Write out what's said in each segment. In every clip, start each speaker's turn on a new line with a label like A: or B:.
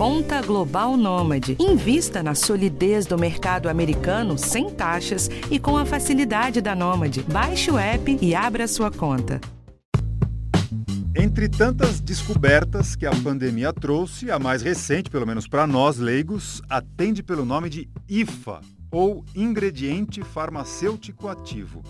A: Conta Global Nômade. Invista na solidez do mercado americano sem taxas e com a facilidade da Nômade. Baixe o app e abra sua conta.
B: Entre tantas descobertas que a pandemia trouxe, a mais recente, pelo menos para nós leigos, atende pelo nome de IFA, ou ingrediente farmacêutico ativo.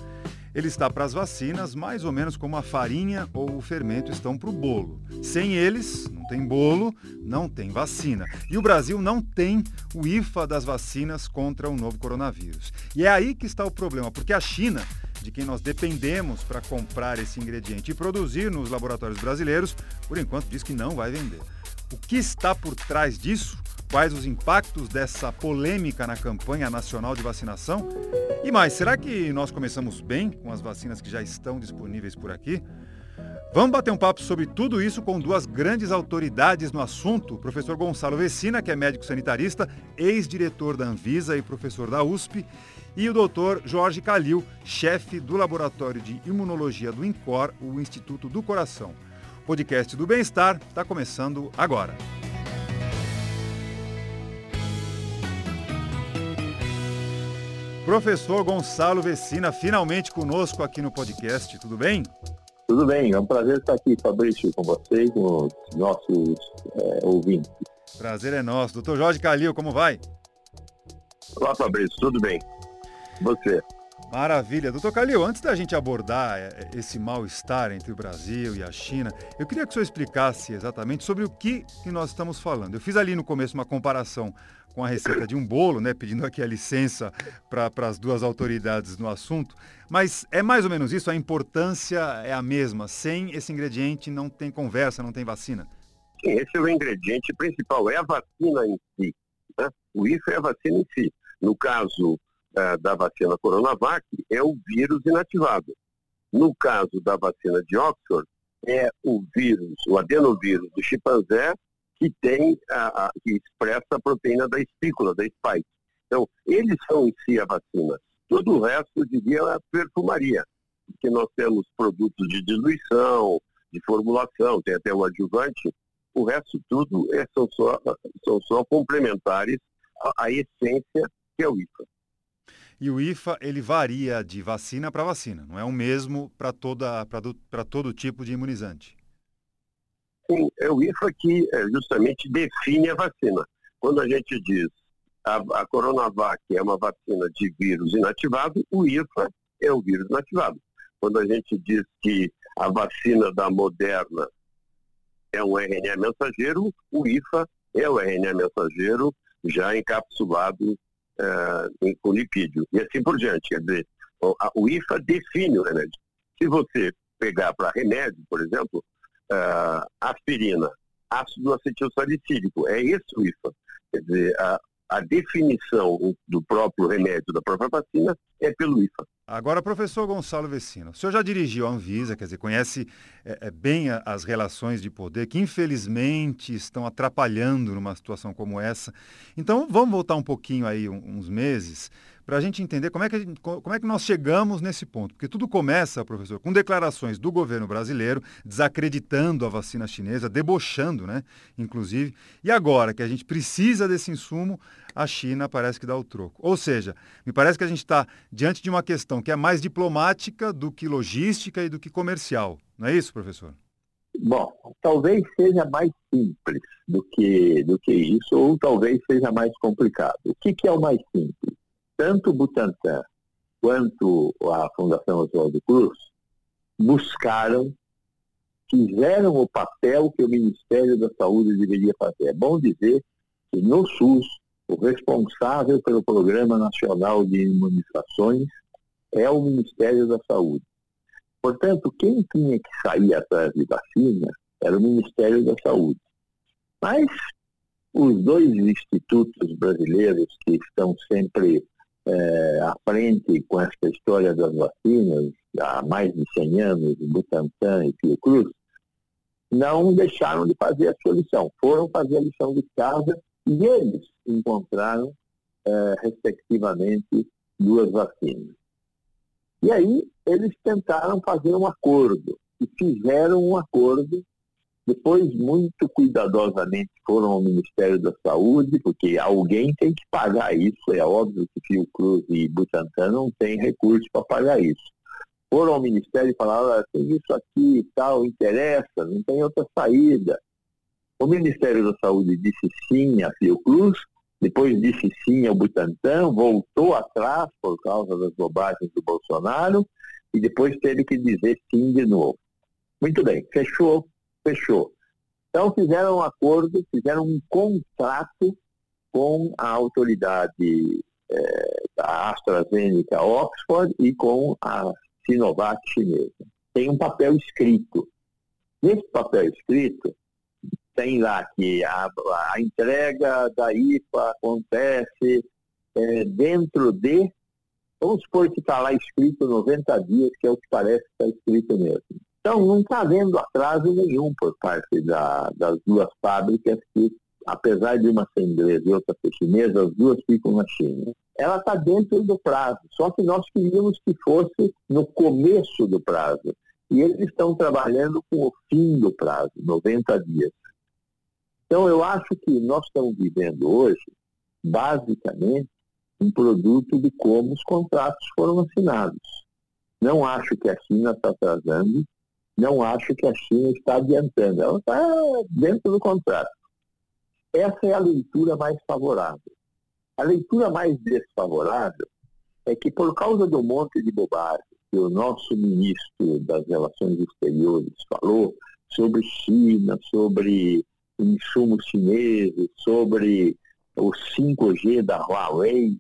B: Ele está para as vacinas mais ou menos como a farinha ou o fermento estão para o bolo. Sem eles, não tem bolo, não tem vacina. E o Brasil não tem o IFA das vacinas contra o novo coronavírus. E é aí que está o problema, porque a China, de quem nós dependemos para comprar esse ingrediente e produzir nos laboratórios brasileiros, por enquanto diz que não vai vender. O que está por trás disso? Quais os impactos dessa polêmica na campanha nacional de vacinação? E mais, será que nós começamos bem com as vacinas que já estão disponíveis por aqui? Vamos bater um papo sobre tudo isso com duas grandes autoridades no assunto, o professor Gonçalo Vecina, que é médico sanitarista, ex-diretor da Anvisa e professor da USP, e o doutor Jorge Calil, chefe do Laboratório de Imunologia do INCOR, o Instituto do Coração. O podcast do Bem-Estar está começando agora. Professor Gonçalo Vecina, finalmente conosco aqui no podcast, tudo bem?
C: Tudo bem, é um prazer estar aqui, Fabrício, com você e com os nossos é, ouvintes.
B: Prazer é nosso. Doutor Jorge Calil, como vai?
C: Olá, Fabrício, tudo bem? Você?
B: Maravilha. Doutor Calil, antes da gente abordar é, esse mal-estar entre o Brasil e a China, eu queria que o senhor explicasse exatamente sobre o que, que nós estamos falando. Eu fiz ali no começo uma comparação com a receita de um bolo, né, pedindo aqui a licença para as duas autoridades no assunto, mas é mais ou menos isso, a importância é a mesma. Sem esse ingrediente não tem conversa, não tem vacina.
C: Sim, esse é o ingrediente principal, é a vacina em si. Né? O IFA é a vacina em si. No caso uh, da vacina Coronavac, é o vírus inativado. No caso da vacina de Oxford, é o vírus, o adenovírus do chimpanzé que tem a, a, que expressa a proteína da espícula, da spike. Então, eles são em si a vacina. Todo o resto, eu diria, é perfumaria, porque nós temos produtos de diluição, de formulação, tem até o adjuvante, o resto tudo é, são, só, são só complementares à, à essência que é o IFA.
B: E o IFA, ele varia de vacina para vacina, não é o mesmo para todo tipo de imunizante?
C: É o IFA que justamente define a vacina. Quando a gente diz a, a Coronavac é uma vacina de vírus inativado, o IFA é o vírus inativado. Quando a gente diz que a vacina da Moderna é um RNA mensageiro, o IFA é o RNA mensageiro já encapsulado é, com lipídio. E assim por diante. Quer dizer, o IFA define o remédio. Se você pegar para remédio, por exemplo, uh, aspirina, ácido acetilsalicílico. É esse o IFA. Quer dizer, a, a definição do próprio remédio, da própria vacina, é pelo IFA.
B: Agora, professor Gonçalo Vecino, o senhor já dirigiu a Anvisa, quer dizer, conhece é, é, bem a, as relações de poder que, infelizmente, estão atrapalhando numa situação como essa. Então, vamos voltar um pouquinho aí, uns meses, para a gente entender como é, que gente, como é que nós chegamos nesse ponto. Porque tudo começa, professor, com declarações do governo brasileiro desacreditando a vacina chinesa, debochando, né, inclusive. E agora que a gente precisa desse insumo, a China parece que dá o troco. Ou seja, me parece que a gente está diante de uma questão que é mais diplomática do que logística e do que comercial. Não é isso, professor?
C: Bom, talvez seja mais simples do que, do que isso, ou talvez seja mais complicado. O que, que é o mais simples? Tanto o Butantan quanto a Fundação Oswaldo Cruz buscaram, fizeram o papel que o Ministério da Saúde deveria fazer. É bom dizer que no SUS, o responsável pelo Programa Nacional de Imunizações é o Ministério da Saúde. Portanto, quem tinha que sair atrás de vacina era o Ministério da Saúde. Mas os dois institutos brasileiros que estão sempre é, à frente com essa história das vacinas, há mais de 100 anos, Butantan e Fiocruz, não deixaram de fazer a sua lição. Foram fazer a lição de casa e eles encontraram, é, respectivamente, duas vacinas. E aí eles tentaram fazer um acordo e fizeram um acordo Depois, muito cuidadosamente, foram ao Ministério da Saúde, porque alguém tem que pagar isso. É óbvio que Fiocruz e Butantan não têm recursos para pagar isso. Foram ao Ministério e falaram, tem isso aqui e tal, interessa, não tem outra saída. O Ministério da Saúde disse sim a Fiocruz, depois disse sim ao Butantan, voltou atrás por causa das bobagens do Bolsonaro e depois teve que dizer sim de novo. Muito bem, fechou, fechou. Então fizeram um acordo, fizeram um contrato com a autoridade é, da AstraZeneca Oxford e com a Sinovac chinesa. Tem um papel escrito. Nesse papel escrito, tem lá que a, a entrega da IFA acontece é, dentro de, vamos supor que está lá escrito 90 dias, que é o que parece que está escrito mesmo. Então, não está havendo atraso nenhum por parte da, das duas fábricas que, apesar de uma ser inglesa e outra ser chinesa, as duas ficam na China. Ela está dentro do prazo, só que nós queríamos que fosse no começo do prazo. E eles estão trabalhando com o fim do prazo, 90 dias. Então, eu acho que nós estamos vivendo hoje, basicamente, um produto de como os contratos foram assinados. Não acho que a China está atrasando, não acho que a China está adiantando, ela está dentro do contrato. Essa é a leitura mais favorável. A leitura mais desfavorável é que, por causa do monte de bobagem que o nosso ministro das Relações Exteriores falou sobre China, sobre insumos chineses, sobre o 5G da Huawei,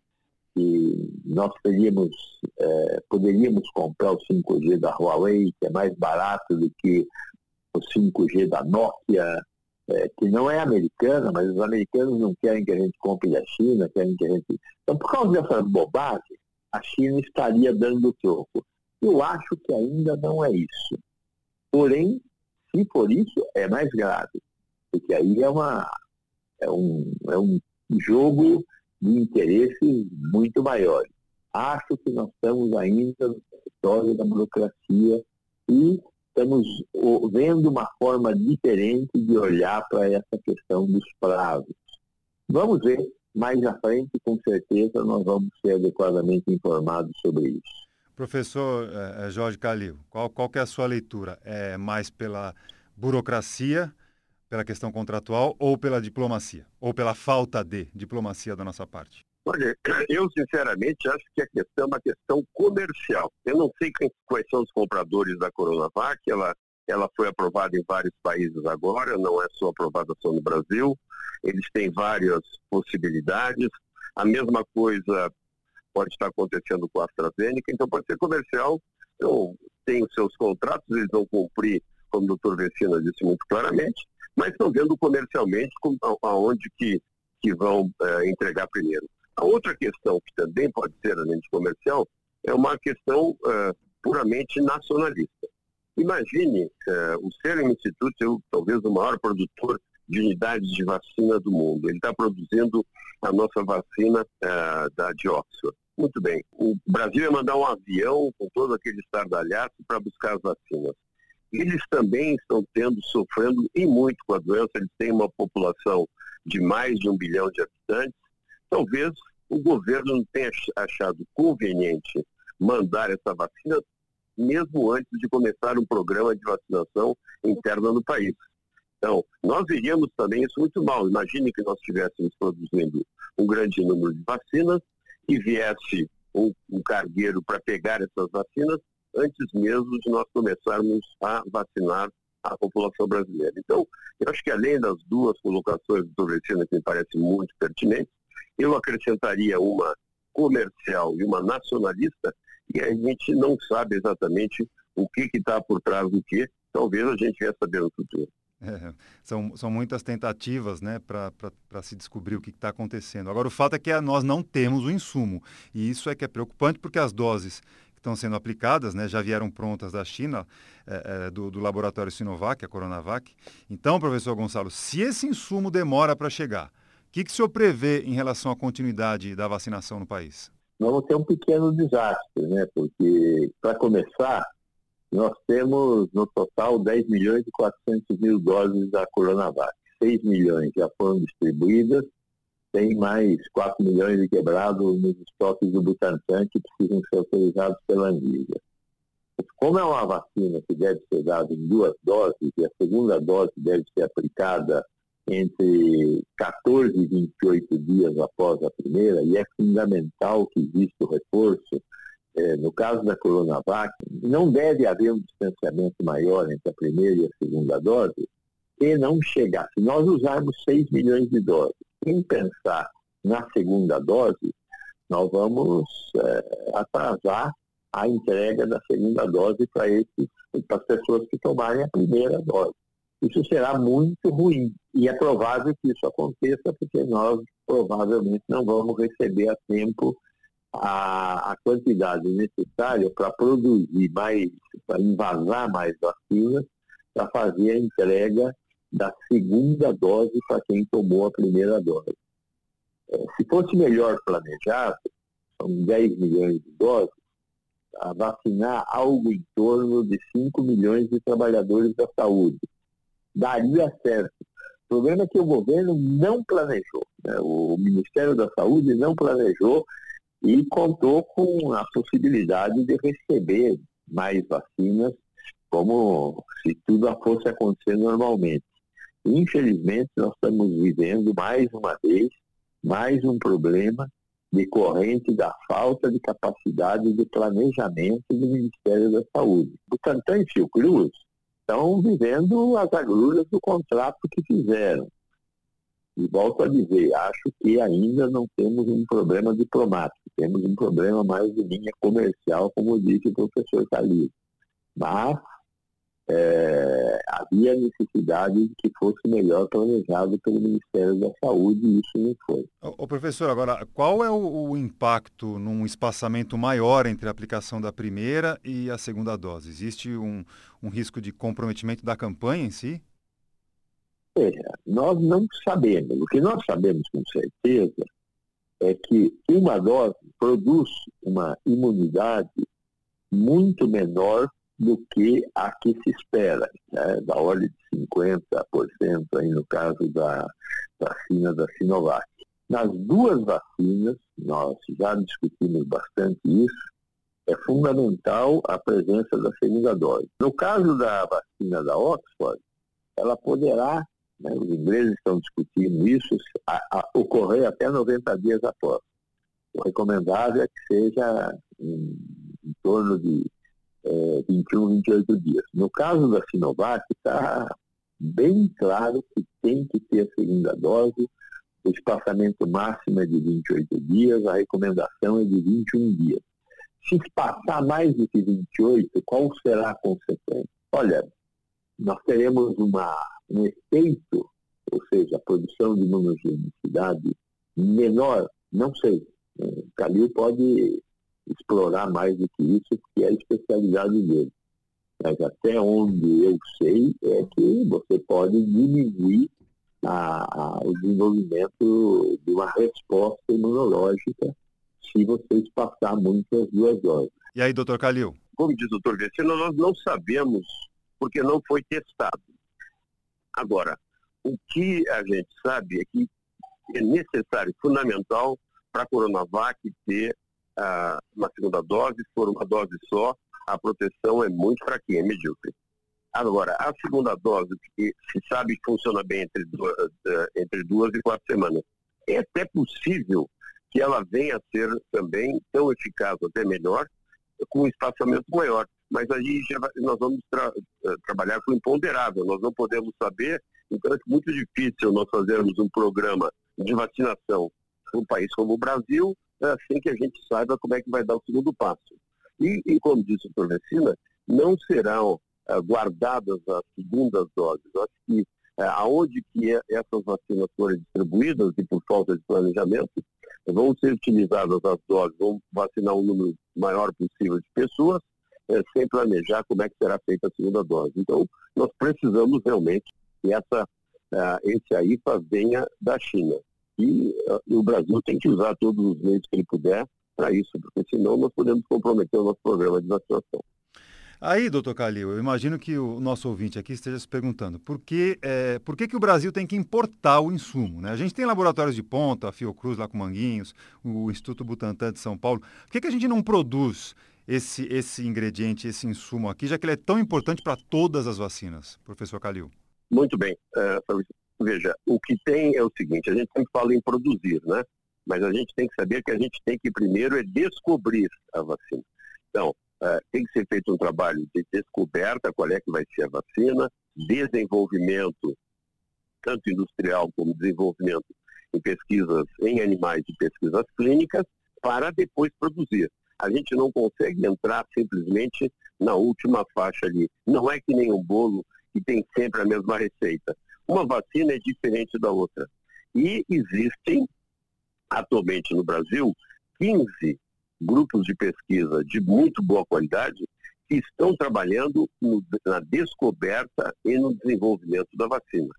C: que nós teríamos, é, poderíamos comprar o 5G da Huawei, que é mais barato do que o 5G da Nokia, é, que não é americana, mas os americanos não querem que a gente compre da China, querem que a gente. Então, por causa dessa bobagem, a China estaria dando troco. Eu acho que ainda não é isso. Porém, se for isso, é mais grave porque aí é, uma, é, um, é um jogo de interesses muito maiores. Acho que nós estamos ainda no território da burocracia e estamos vendo uma forma diferente de olhar para essa questão dos prazos. Vamos ver, mais à frente, com certeza, nós vamos ser adequadamente informados sobre isso.
B: Professor eh, Jorge Calil, qual, qual é a sua leitura? É mais pela burocracia pela questão contratual ou pela diplomacia? Ou pela falta de diplomacia da nossa parte?
D: Olha, eu sinceramente acho que a questão é uma questão comercial. Eu não sei quais são os compradores da Coronavac, ela, ela foi aprovada em vários países agora, não é só aprovada só no Brasil. Eles têm várias possibilidades. A mesma coisa pode estar acontecendo com a AstraZeneca, então pode ser comercial. Então, tem os seus contratos, eles vão cumprir, como o doutor Vecina disse muito claramente, mas estão vendo comercialmente como, aonde que, que vão é, entregar primeiro. A outra questão que também pode ser, além de comercial, é uma questão é, puramente nacionalista. Imagine é, o Serum Institute, é talvez o maior produtor de unidades de vacina do mundo. Ele está produzindo a nossa vacina da de Oxford. Muito bem. O Brasil ia mandar um avião com todo aquele estardalhaço para buscar as vacinas eles também estão tendo, sofrendo e muito com a doença, eles têm uma população de mais de um bilhão de habitantes. Talvez o governo não tenha achado conveniente mandar essa vacina, mesmo antes de começar um programa de vacinação interna no país. Então, nós veríamos também isso muito mal. Imagine que nós estivéssemos produzindo um grande número de vacinas e viesse um, um cargueiro para pegar essas vacinas antes mesmo de nós começarmos a vacinar a população brasileira. Então, eu acho que além das duas colocações do Vecina que me parecem muito pertinentes, eu acrescentaria uma comercial e uma nacionalista, e a gente não sabe exatamente o que está por trás do que, talvez a gente venha saber no futuro.
B: É, são, são muitas tentativas né, para se descobrir o que está acontecendo. Agora, o fato é que nós não temos o insumo. E isso é que é preocupante, porque as doses estão sendo aplicadas, né, já vieram prontas da China, é, é, do, do, laboratório Sinovac, a Coronavac. Então, professor Gonçalo, se esse insumo demora para chegar, o que, que o senhor prevê em relação à continuidade da vacinação no país?
C: Vamos ter um pequeno desastre, né? Porque, para começar, nós temos no total 10 milhões e 400 mil doses da Coronavac. 6 milhões já foram distribuídas, tem mais 4 milhões de quebrados nos estoques do Butantan que precisam ser autorizados pela Anvisa. Como é uma vacina que deve ser dada em duas doses, e a segunda dose deve ser aplicada entre 14 e 28 dias após a primeira, e é fundamental que exista o reforço, é, no caso da Coronavac, não deve haver um distanciamento maior entre a primeira e a segunda dose, e não chegar. Se nós usarmos 6 milhões de doses, sem pensar na segunda dose, nós vamos é, atrasar a entrega da segunda dose para as pessoas que tomarem a primeira dose. Isso será muito ruim e é provável que isso aconteça porque nós provavelmente não vamos receber a tempo a, a quantidade necessária para produzir mais, para invasar mais vacinas, para fazer a entrega da segunda dose para quem tomou a primeira dose. É, se fosse melhor planejado, são 10 milhões de doses, a vacinar algo em torno de 5 milhões de trabalhadores da saúde. Daria certo. O problema é que o governo não planejou. Né? O Ministério da Saúde não planejou e contou com a possibilidade de receber mais vacinas, como se tudo fosse acontecer normalmente. Infelizmente, nós estamos vivendo mais uma vez mais um problema decorrente da falta de capacidade de planejamento do Ministério da Saúde. Butantan e Fiocruz estão vivendo as agruras do contrato que fizeram. E volto a dizer, acho que ainda não temos um problema diplomático, temos um problema mais de linha comercial, como disse o professor Calil. Mas é, havia necessidade de que fosse melhor planejado pelo Ministério da Saúde e isso não foi.
B: O professor, agora, qual é o, o, impacto num espaçamento maior entre a aplicação da primeira e a segunda dose? Existe um, um risco de comprometimento da campanha em si?
C: É, nós não sabemos. O que nós sabemos com certeza é que uma dose produz uma imunidade muito menor do que a que se espera, né, da ordem de 50% aí no caso da vacina da Sinovac. Nas duas vacinas, nós já discutimos bastante isso, é fundamental a presença da segunda dose. No caso da vacina da Oxford, ela poderá, né, os ingleses estão discutindo isso, a, a, ocorrer até 90 dias após. O recomendável é que seja em, em torno de é, 21, 28 dias. No caso da Sinovac, está bem claro que tem que ter a segunda dose, o espaçamento máximo é de 28 dias, a recomendação é de 21 dias. Se passar mais do que 28, qual será a consequência? Olha, nós teremos uma, um efeito, ou seja, a produção de imunogenicidade menor, não sei. O Calil pode explorar mais do que isso, que é a especialidade dele. Mas até onde eu sei é que você pode diminuir a, a, o desenvolvimento de uma resposta imunológica se você espaçar muito as duas doses.
B: E aí, doutor Calil?
D: Como diz o doutor Vecino, nós não sabemos porque não foi testado. Agora, o que a gente sabe é que é necessário, fundamental, para a Coronavac ter uma segunda dose, se for uma dose só, a proteção é muito fraquinha, é medíocre. Agora, a segunda dose, que se sabe que funciona bem entre duas, eh, entre duas e quatro semanas, é até possível que ela venha a ser também tão eficaz, até melhor, com um espaçamento maior. Mas aí já nós vamos tra eh, trabalhar com imponderável, nós não podemos saber, então é muito difícil nós fazermos um programa de vacinação num país como o Brasil, assim que a gente saiba como é que vai dar o segundo passo. E, e como disse o Messina, não serão uh, guardadas as segundas doses. Eu acho que uh, aonde que é, essas vacinas forem distribuídas e por falta de planejamento, vão ser utilizadas as doses, vão vacinar um número maior possível de pessoas, uh, sem planejar como é que será feita a segunda dose. Então, nós precisamos realmente que essa, esse AIFA venha da China. E, e o Brasil tem que usar todos os meios que ele puder para isso, porque senão nós podemos comprometer o nosso programa de vacinação.
B: Aí, doutor Calil, eu imagino que o nosso ouvinte aqui esteja se perguntando por que, é, por que, que o Brasil tem que importar o insumo? Né? A gente tem laboratórios de ponta, a Fiocruz lá com Manguinhos, o Instituto Butantan de São Paulo. Por que, que a gente não produz esse, esse ingrediente, esse insumo aqui, já que ele é tão importante para todas as vacinas, professor Calil?
D: Muito bem. Uh, veja, o que tem é o seguinte, a gente sempre fala em produzir, né? Mas a gente tem que saber que a gente tem que primeiro é descobrir a vacina. Então, Uh, tem que ser feito um trabalho de descoberta, qual é que vai ser a vacina, desenvolvimento, tanto industrial como desenvolvimento em pesquisas em animais e pesquisas clínicas, para depois produzir. A gente não consegue entrar simplesmente na última faixa ali. Não é que nem um bolo que tem sempre a mesma receita. Uma vacina é diferente da outra. E existem, atualmente no Brasil, 15 grupos de pesquisa de muito boa qualidade que estão trabalhando no, na descoberta e no desenvolvimento da vacina.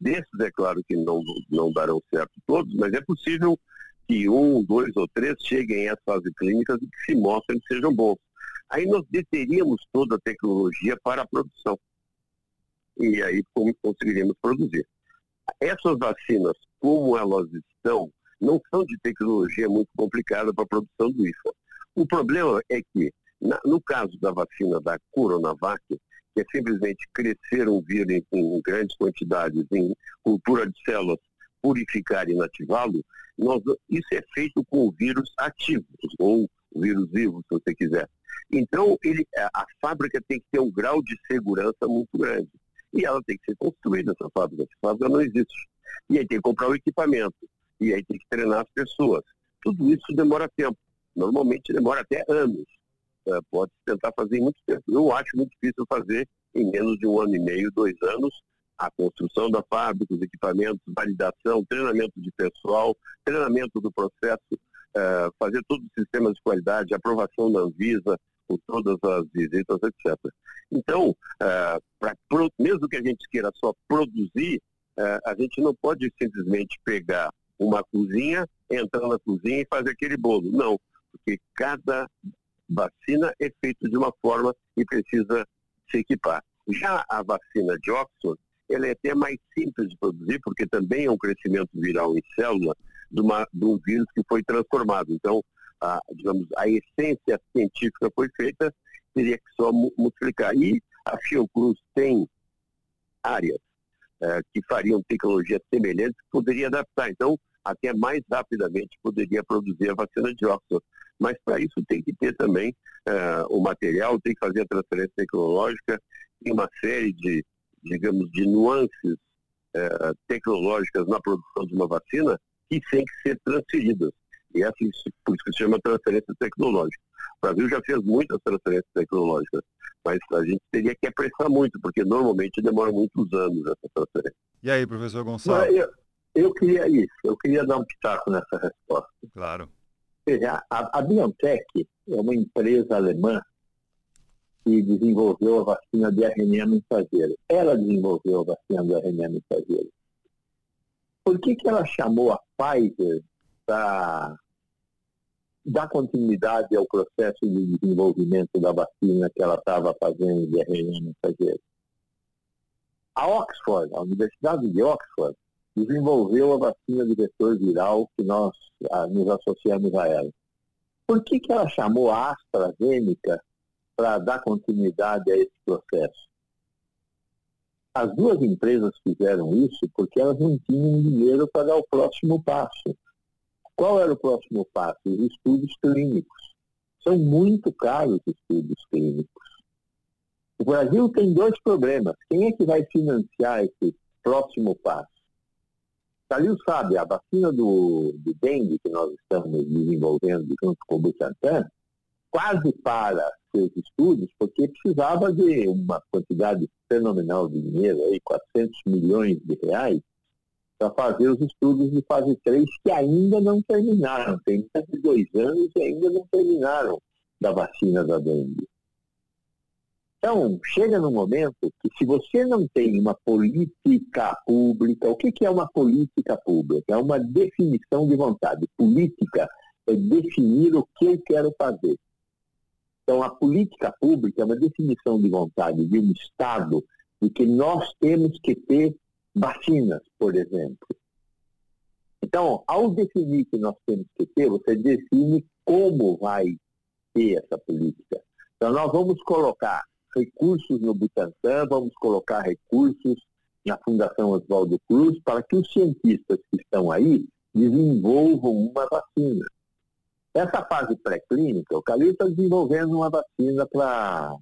D: Desses, é claro que não, não darão certo todos, mas é possível que um, dois ou três cheguem às fases clínicas e que se mostrem que sejam bons. Aí nós deteríamos toda a tecnologia para a produção. E aí conseguiríamos produzir. Essas vacinas, como elas estão não são de tecnologia muito complicada para a produção do IFA. O problema é que, na, no caso da vacina da Coronavac, que é simplesmente crescer um vírus em, em grandes quantidades em cultura de células, purificar e inativá-lo, isso é feito com o vírus ativo, ou vírus vivo, se você quiser. Então, ele, a fábrica tem que ter um grau de segurança muito grande. E ela tem que ser construída, essa fábrica. Essa fábrica não existe. E aí tem que comprar o equipamento e aí tem que treinar as pessoas. Tudo isso demora tempo. Normalmente demora até anos. É, pode tentar fazer em muito tempo. Eu acho muito difícil fazer em menos de um ano e meio, dois anos, a construção da fábrica, os equipamentos, validação, treinamento de pessoal, treinamento do processo, é, fazer todos os sistemas de qualidade, aprovação da Anvisa, com todas as visitas, etc. Então, pra, mesmo que a gente queira só produzir, é, a gente não pode simplesmente pegar uma cozinha, entrar na cozinha e fazer aquele bolo. Não, porque cada vacina é feita de uma forma e precisa se equipar. Já a vacina de Oxford, ela é até mais simples de produzir, porque também é um crescimento viral em célula de, uma, de um vírus que foi transformado. Então, a, digamos, a essência científica foi feita, teria que só multiplicar. E a Fiocruz tem áreas é, que fariam tecnologias semelhantes, poderia adaptar. Então, até mais rapidamente poderia produzir a vacina de Oxford. Mas para isso tem que ter também é, o material, tem que fazer a transferência tecnológica, tem uma série de, digamos, de nuances é, tecnológicas na produção de uma vacina que têm que ser transferidas. E é assim, por isso que se chama transferência tecnológica. O Brasil já fez muitas transferências tecnológicas, mas a gente teria que apressar muito, porque normalmente demora muitos anos essa transferência.
B: E aí, professor Gonçalves?
C: Eu, eu queria isso, eu queria dar um pitaco nessa resposta.
B: Claro.
C: Veja, a, a BioNTech é uma empresa alemã que desenvolveu a vacina de RNA mensageiro. Ela desenvolveu a vacina de RNA mensageiro. Por que, que ela chamou a Pfizer para dar continuidade ao processo de desenvolvimento da vacina que ela estava fazendo de RNA mensageiro. A Oxford, a Universidade de Oxford, desenvolveu a vacina de vetor viral que nós ah, nos associamos a ela. Por que, que ela chamou a AstraZeneca para dar continuidade a esse processo? As duas empresas fizeram isso porque elas não tinham dinheiro para dar o próximo passo. Qual era o próximo passo? Os estudos clínicos. São muito caros os estudos clínicos. O Brasil tem dois problemas. Quem é que vai financiar esse próximo passo? Calil sabe, a vacina do, do dengue que nós estamos desenvolvendo junto com o Butantan, quase para seus estudos, porque precisava de uma quantidade fenomenal de dinheiro, aí, 400 milhões de reais, para fazer os estudos de fase 3 que ainda não terminaram. Tem mais de dois anos e ainda não terminaram da vacina da dengue. Então, chega no momento que se você não tem uma política pública, o que, que é uma política pública? É uma definição de vontade. Política é definir o que eu quero fazer. Então, a política pública é uma definição de vontade de um Estado de que nós temos que ter vacinas, por exemplo. Então, ao definir que nós temos que ter, você define como vai ter essa política. Então, nós vamos colocar recursos no Butantan, vamos colocar recursos na Fundação Oswaldo Cruz para que os cientistas que estão aí desenvolvam uma vacina. Essa fase pré-clínica, o Calil está desenvolvendo uma vacina para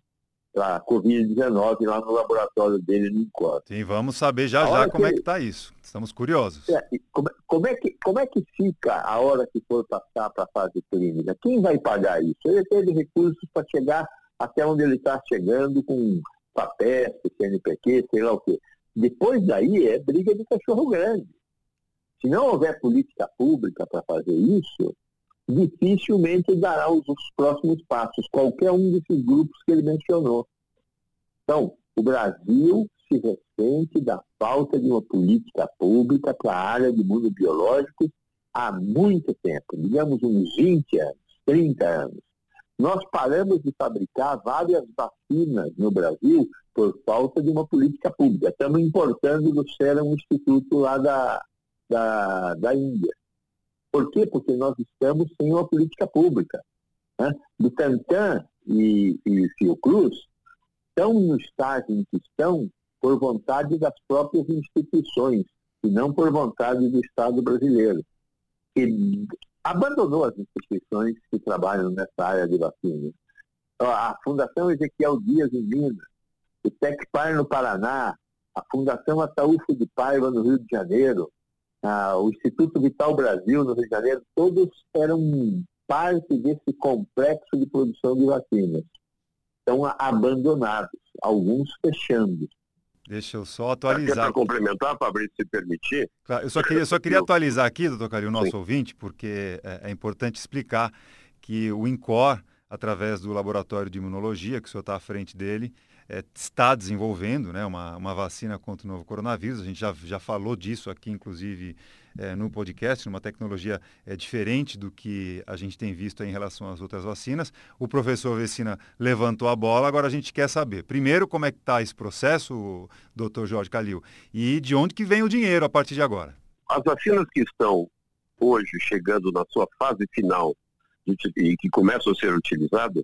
C: a Covid-19 lá no laboratório dele no INCOR.
B: Sim, vamos saber já já como é que está isso. Estamos curiosos.
C: É, como, como, é que, como é que fica a hora que for passar para a fase clínica? Quem vai pagar isso? Ele teve recursos para chegar até onde ele está chegando com papéis, CNPq, sei lá o quê. Depois daí é briga de cachorro grande. Se não houver política pública para fazer isso, dificilmente dará os, os, próximos passos, qualquer um desses grupos que ele mencionou. Então, o Brasil se ressente da falta de uma política pública para a área de imunobiológicos há muito tempo, digamos uns 20 anos, 30 anos. Nós paramos de fabricar várias vacinas no Brasil por falta de uma política pública. Estamos importando do Serum Instituto lá da, da, da Índia. Por quê? Porque nós estamos sem uma política pública. Né? Butantan e, e Fiocruz estão no estágio em que estão por vontade das próprias instituições, e não por vontade do Estado brasileiro, que abandonou as instituições que trabalham nessa área de vacinas. A Fundação Ezequiel Dias em Minas, o TecPar no Paraná, a Fundação Ataúfo de Paiva no Rio de Janeiro, ah, o Instituto Vital Brasil, no Rio de Janeiro, todos eram parte desse complexo de produção de vacinas. Estão abandonados, alguns fechando.
B: Deixa eu só atualizar.
D: Para complementar, Fabrício, se permitir.
B: Claro, eu só queria, só queria atualizar aqui, doutor Cari, o nosso Sim. ouvinte, porque é, é, importante explicar que o INCOR, através do laboratório de imunologia, que o senhor está à frente dele, é, está desenvolvendo né, uma, uma vacina contra o novo coronavírus. A gente já, já falou disso aqui, inclusive, é, no podcast, numa tecnologia é, diferente do que a gente tem visto em relação às outras vacinas. O professor Vecina levantou a bola, agora a gente quer saber, primeiro, como é que está esse processo, doutor Jorge Calil, e de onde que vem o dinheiro a partir de agora?
D: As vacinas que estão hoje chegando na sua fase final e que começam a ser utilizadas,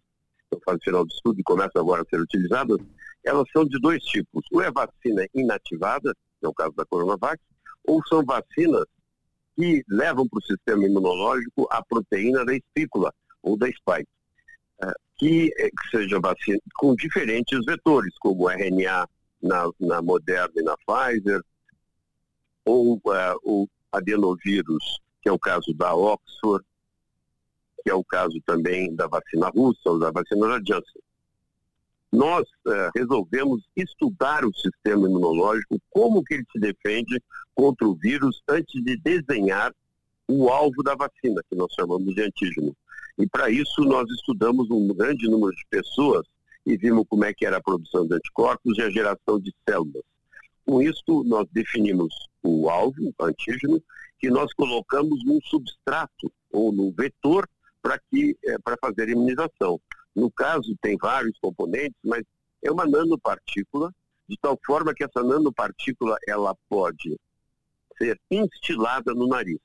D: na fase final do estudo e começam agora a ser utilizadas, elas são de dois tipos. Ou é vacina inativada, que é o caso da Coronavac, ou são vacinas que levam para o sistema imunológico a proteína da espícula ou da spike, que, é, que seja vacina com diferentes vetores, como RNA na, na Moderna e na Pfizer, ou uh, o adenovírus, que é o caso da Oxford, que é o caso também da vacina russa ou da vacina da Janssen. Nós uh, resolvemos estudar o sistema imunológico, como que ele se defende contra o vírus antes de desenhar o alvo da vacina, que nós chamamos de antígeno. E para isso nós estudamos um grande número de pessoas e vimos como é que era a produção de anticorpos e a geração de células. Com isso, nós definimos o alvo, o antígeno, que nós colocamos num substrato ou num vetor para que é, para fazer imunização. No caso, tem vários componentes, mas é uma nanopartícula, de tal forma que essa nanopartícula ela pode ser instilada no nariz.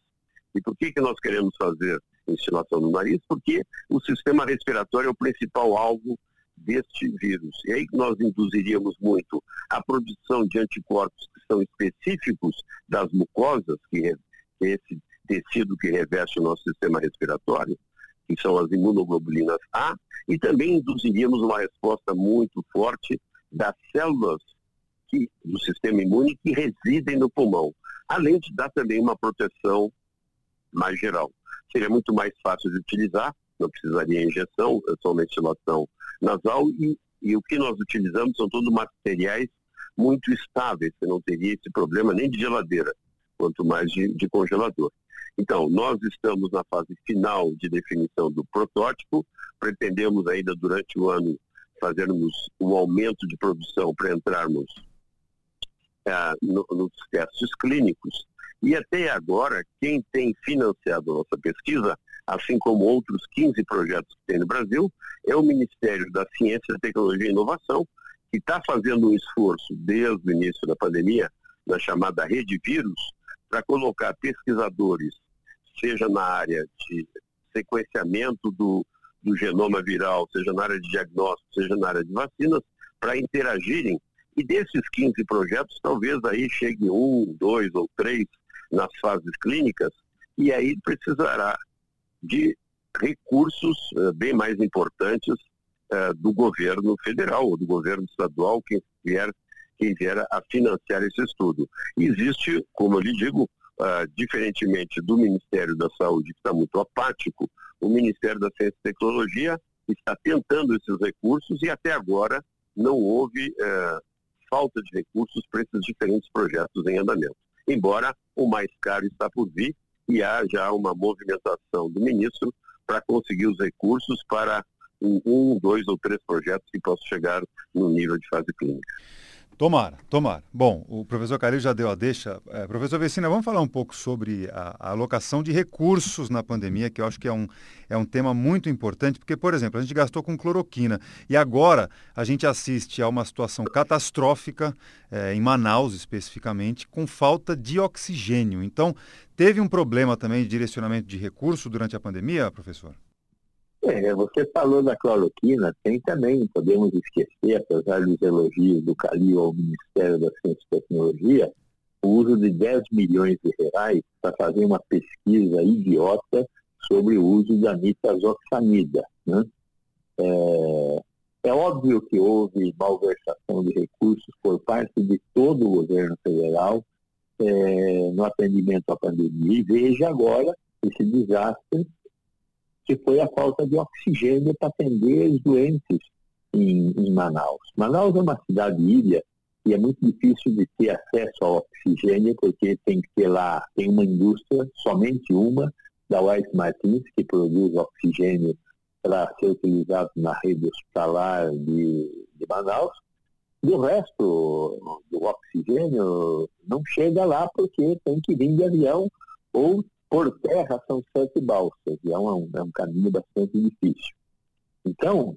D: E por que, que nós queremos fazer instilação no nariz? Porque o sistema respiratório é o principal alvo deste vírus. E aí nós induziríamos muito a produção de anticorpos que são específicos das mucosas, que é esse tecido que reveste o nosso sistema respiratório, que são as imunoglobulinas A, e também induziríamos uma resposta muito forte das células que, do sistema imune que residem no pulmão, além de dar também uma proteção mais geral. Seria muito mais fácil de utilizar, não precisaria injeção, é só uma instilação nasal e, e o que nós utilizamos são todos materiais muito estáveis, você não teria esse problema nem de geladeira, quanto mais de, de congelador. Então, nós estamos na fase final de definição do protótipo, pretendemos ainda durante o ano fazermos um aumento de produção para entrarmos ah, no, nos testes clínicos. E até agora, quem tem financiado a nossa pesquisa assim como outros 15 projetos que tem no Brasil, é o Ministério da Ciência, Tecnologia e Inovação, que está fazendo um esforço desde o início da pandemia, na chamada rede vírus, para colocar pesquisadores, seja na área de sequenciamento do, do genoma viral, seja na área de diagnóstico, seja na área de vacinas, para interagirem. E desses 15 projetos, talvez aí chegue um, dois ou três nas fases clínicas, e aí precisará de recursos uh, bem mais importantes uh, do governo federal ou do governo estadual, quem vier, quem vier a financiar esse estudo. Existe, como eu lhe digo, uh, diferentemente do Ministério da Saúde, que está muito apático, o Ministério da Ciência e Tecnologia está tentando esses recursos e até agora não houve falta de recursos para esses diferentes projetos em andamento. Embora o mais caro está por vir e há já uma movimentação do ministro para conseguir os recursos para um, dois ou três projetos que possam chegar no nível de fase clínica.
B: Tomara, tomara. Bom, o professor Calil já deu a deixa. É, professor Vecina, vamos falar um pouco sobre a, a, alocação de recursos na pandemia, que eu acho que é um, é um tema muito importante, porque, por exemplo, a gente gastou com cloroquina e agora a gente assiste a uma situação catastrófica, é, em Manaus especificamente, com falta de oxigênio. Então, teve um problema também de direcionamento de recurso durante a pandemia, professor?
C: É, você falou da cloroquina, tem também, podemos esquecer, apesar dos elogios do Calil ao Ministério da Ciência e Tecnologia, o uso de 10 milhões de reais para fazer uma pesquisa idiota sobre o uso da nitazoxanida. Né? É, é óbvio que houve malversação de recursos por parte de todo o governo federal é, no atendimento à pandemia. E veja agora esse desastre que foi a falta de oxigênio para atender os doentes em, em Manaus. Manaus é uma cidade ilha e é muito difícil de ter acesso ao oxigênio, porque tem que ter lá, tem uma indústria, somente uma, da White Martins, que produz oxigênio para ser utilizado na rede hospitalar de, de Manaus. E o resto do oxigênio não chega lá porque tem que vir de avião ou por terra são sete balsas, e é um, é um caminho bastante difícil. Então,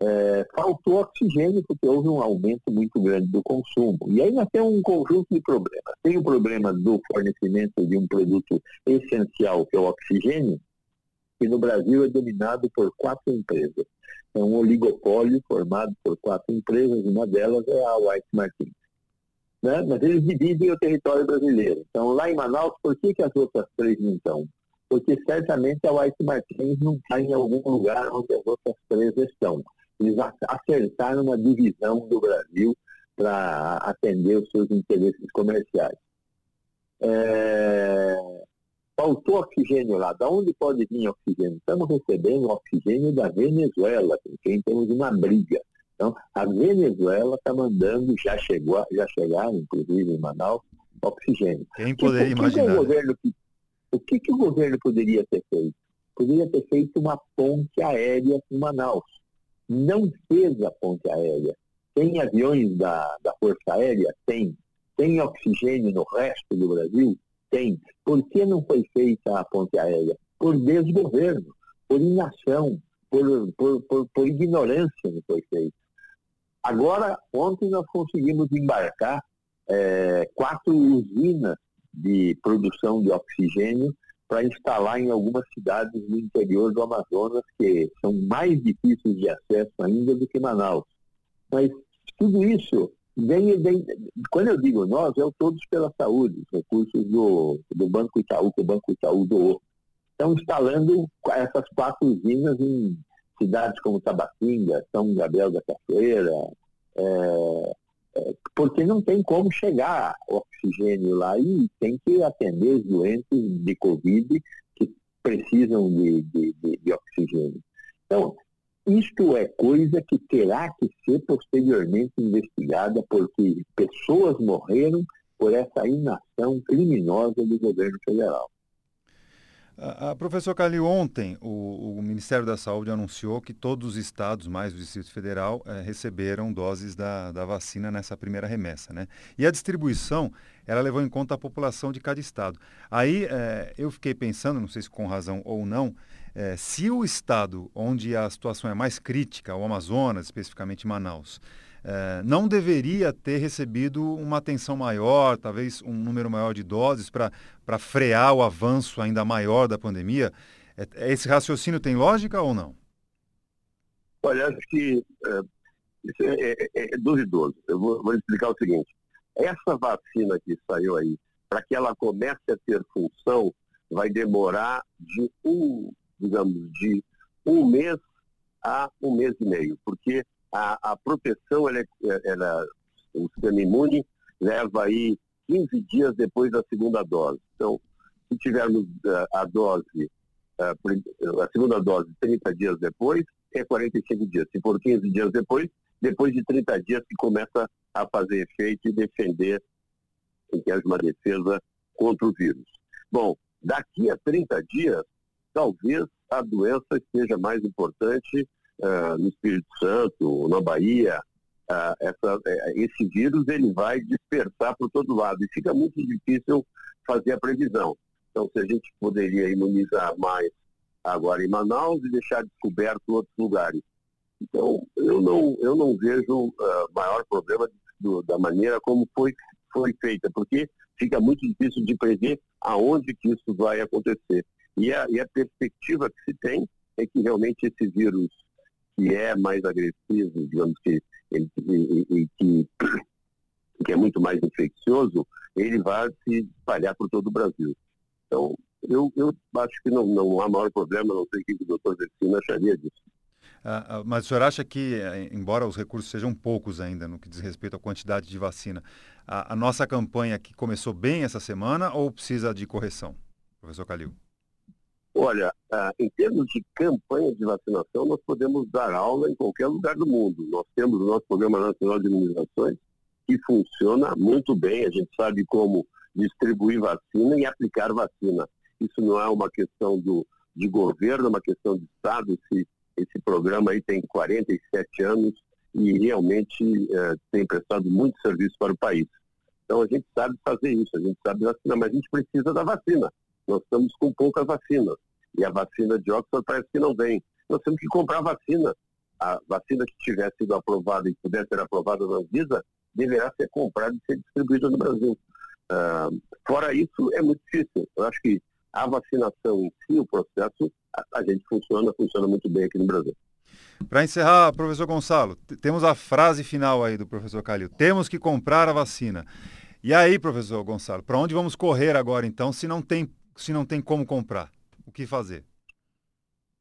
C: é, faltou oxigênio porque houve um aumento muito grande do consumo. E aí nós temos um conjunto de problemas. Tem o problema do fornecimento de um produto essencial, que é o oxigênio, que no Brasil é dominado por quatro empresas. É um oligopólio formado por quatro empresas, uma delas é a White Martins né? mas eles dividem o território brasileiro. Então, lá em Manaus, por que, que as outras três não estão? Porque certamente a White Martins não está em algum lugar onde as outras três estão. Eles acertaram uma divisão do Brasil para atender os seus interesses comerciais. É... Faltou oxigênio lá. Da onde pode vir oxigênio? Estamos recebendo oxigênio da Venezuela, com quem temos uma briga. Então, a Venezuela está mandando, já chegou, já chegaram, inclusive em Manaus, oxigênio.
B: Quem poderia
C: que,
B: imaginar?
C: O, governo, o que, que o governo poderia ter feito? Poderia ter feito uma ponte aérea em Manaus. Não fez a ponte aérea. Tem aviões da, da Força Aérea? Tem. Tem oxigênio no resto do Brasil? Tem. Por que não foi feita a ponte aérea? Por desgoverno, por inação, por, por, por, por ignorância não foi feito. Agora, ontem nós conseguimos embarcar é, quatro usinas de produção de oxigênio para instalar em algumas cidades no interior do Amazonas, que são mais difíceis de acesso ainda do que Manaus. Mas tudo isso vem, vem quando eu digo nós, é o Todos pela Saúde, os recursos do, do Banco Itaú, que o Banco Itaú doou. Estão instalando essas quatro usinas em cidades como Tabatinga, São Gabriel da Cachoeira, é, é, porque não tem como chegar oxigênio lá e tem que atender os doentes de Covid que precisam de, de, de, de oxigênio. Então, isto é coisa que terá que ser posteriormente investigada, porque pessoas morreram por essa inação criminosa do governo federal.
B: A, a professor Calil, ontem o, o, Ministério da Saúde anunciou que todos os estados, mais o Distrito Federal, eh, receberam doses da, da vacina nessa primeira remessa. Né? E a distribuição, ela levou em conta a população de cada estado. Aí eh, eu fiquei pensando, não sei se com razão ou não, eh, se o estado onde a situação é mais crítica, o Amazonas, especificamente Manaus, é, não deveria ter recebido uma atenção maior, talvez um número maior de doses para frear o avanço ainda maior da pandemia? É, esse raciocínio tem lógica ou não?
D: Olha, acho que é, isso é, é, é, duvidoso. Eu vou, vou explicar o seguinte. Essa vacina que saiu aí, para que ela comece a ter função, vai demorar de um, digamos, de um mês a um mês e meio, porque a, a proteção, ela, é, ela, o sistema imune leva aí 15 dias depois da segunda dose. Então, se tivermos uh, a dose, uh, a segunda dose 30 dias depois, é 45 dias. Se for 15 dias depois, depois de 30 dias que começa a fazer efeito e defender, em que haja uma defesa contra o vírus. Bom, daqui a 30 dias, talvez a doença seja mais importante uh, no Espírito Santo, na Bahia, uh, essa, uh, esse vírus ele vai dispersar por todo lado e fica muito difícil fazer a previsão. Então, se a gente poderia imunizar mais agora em Manaus e deixar descoberto outros lugares. Então, eu não, eu não vejo uh, maior problema do, da maneira como foi, foi feita, porque fica muito difícil de prever aonde que isso vai acontecer. E a, e a perspectiva que se tem é que realmente esse vírus que é mais agressivo, digamos que, ele, e, que, que é muito mais infeccioso, ele vai se espalhar por todo o Brasil. Então, eu, eu acho que não, não há maior problema, não sei o que o doutor Vecino acharia disso.
B: Ah, ah, mas o senhor acha que, eh, embora os recursos sejam poucos ainda no que diz respeito à quantidade de vacina, a, a nossa campanha que começou bem essa semana ou precisa de correção, professor Calil?
D: Olha, ah, em termos de campanha de vacinação, nós podemos dar aula em qualquer lugar do mundo. Nós temos o nosso Programa Nacional de Imunizações, que funciona muito bem. A gente sabe como distribuir vacina e aplicar vacina. Isso não é uma questão do, de governo, é uma questão de Estado. Esse, esse programa aí tem 47 anos e realmente eh, tem prestado muito serviço para o país. Então a gente sabe fazer isso, a gente sabe vacinar, mas a gente precisa da vacina. Nós estamos com poucas vacinas. E a vacina de Oxford parece que não vem. Nós temos que comprar vacina. A vacina que tivesse sido aprovada e pudesse ser aprovada na Anvisa deverá ser comprada e ser distribuída no Brasil. Uh, fora isso, é muito difícil. Eu acho que a vacinação em si, o processo, a, a gente funciona, funciona muito bem aqui no Brasil.
B: Para encerrar, professor Gonçalo, temos a frase final aí do professor Calil. Temos que comprar a vacina. E aí, professor Gonçalo, para onde vamos correr agora então, se não tem, se não tem como comprar? o que fazer?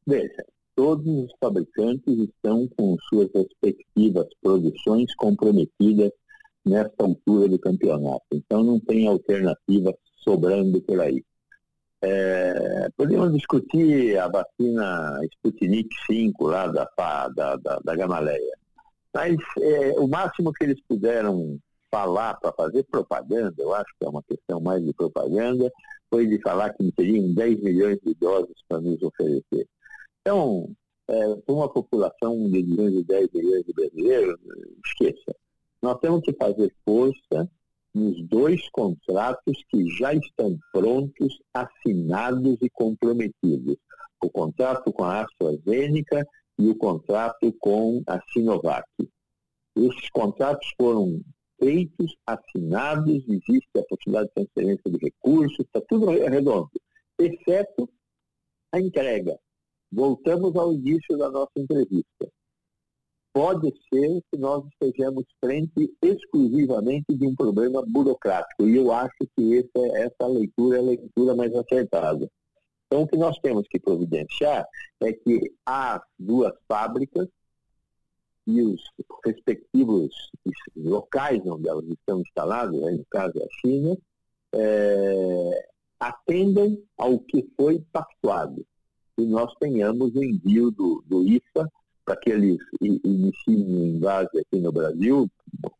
C: Veja, todos os fabricantes estão com suas respectivas produções comprometidas nesta altura do campeonato. Então não tem alternativa sobrando por aí. É, podemos discutir a vacina Sputnik 5 lá da, da, da, da Gamaleia. Mas é, o máximo que eles puderam falar para fazer propaganda, eu acho que é uma questão mais de propaganda, foi de falar que teriam 10 milhões de doses para nos oferecer. Então, é, uma população de 10 milhões de brasileiros, esqueça. Nós temos que fazer força nos dois contratos que já estão prontos, assinados e comprometidos. O contrato com a AstraZeneca e o contrato com a Sinovac. Esses contratos foram feitos, assinados, existe a possibilidade de transferência de recursos, está tudo redondo, exceto a entrega. Voltamos ao início da nossa entrevista. Pode ser que nós estejamos frente exclusivamente de um problema burocrático, e eu acho que essa, essa leitura é a leitura mais acertada. Então, o que nós temos que providenciar é que as duas fábricas e os respectivos locais onde elas estão instaladas, né, no caso a China, é, atendam ao que foi pactuado. E nós tenhamos o envio do, do IFA para que eles iniciem o invase aqui no Brasil,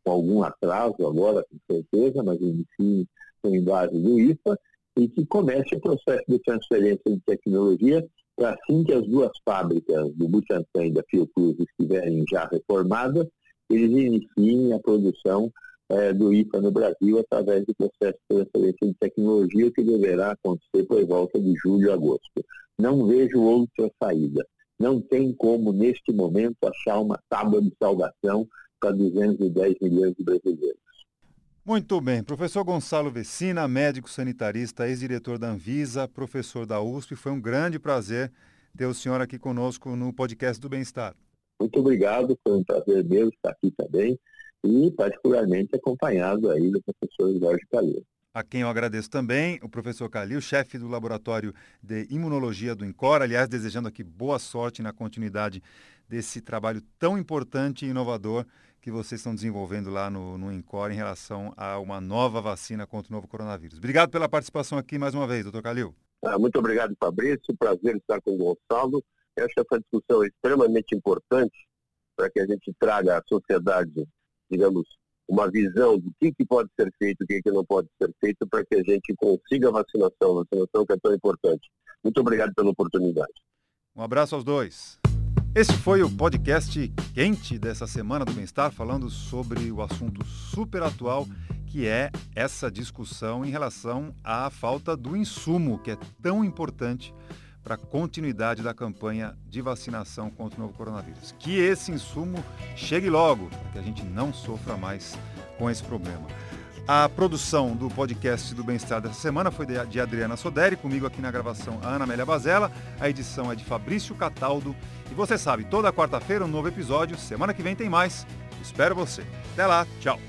C: com algum atraso agora, com certeza, mas iniciem o invase do IFA, e que comece o processo de transferência de tecnologia assim que as duas fábricas do Butantan e da Fiocruz estiverem já reformadas, eles iniciem a produção é, do IFA no Brasil através do processo de transferência de tecnologia que deverá acontecer por volta de julho a agosto. Não vejo outra saída. Não tem como, neste momento, achar uma tábua de salvação para 210 milhões de brasileiros.
B: Muito bem. Professor Gonçalo Vecina, médico sanitarista, ex-diretor da Anvisa, professor da USP, foi um grande prazer ter o senhor aqui conosco no podcast do Bem-Estar.
C: Muito obrigado, foi um prazer meu estar aqui também e particularmente acompanhado aí do professor Jorge Calil.
B: A quem eu agradeço também, o professor Calil, chefe do Laboratório de Imunologia do INCOR, aliás, desejando aqui boa sorte na continuidade desse trabalho tão importante e inovador que vocês estão desenvolvendo lá no, no INCOR em relação a uma nova vacina contra o novo coronavírus. Obrigado pela participação aqui mais uma vez, doutor Calil.
D: Ah, muito obrigado, Fabrício. Prazer estar com o Gonçalo. Eu acho que essa discussão é extremamente importante para que a gente traga à sociedade digamos, uma visão do que, que pode ser feito, o que, que não pode ser feito, para que a gente consiga a vacinação, a vacinação que é tão importante. Muito obrigado pela oportunidade.
B: Um abraço aos dois. Esse foi o podcast quente dessa semana do Bem-Estar, falando sobre o assunto super atual, que é essa discussão em relação à falta do insumo, que é tão importante para a continuidade da campanha de vacinação contra o novo coronavírus. Que esse insumo chegue logo, para que a gente não sofra mais com esse problema. A produção do podcast do Bem-Estar dessa semana foi de Adriana Soderi, comigo aqui na gravação a Ana Amélia Bazella, a edição é de Fabrício Cataldo. E você sabe, toda quarta-feira um novo episódio, semana que vem tem mais. Espero você. Até lá, tchau.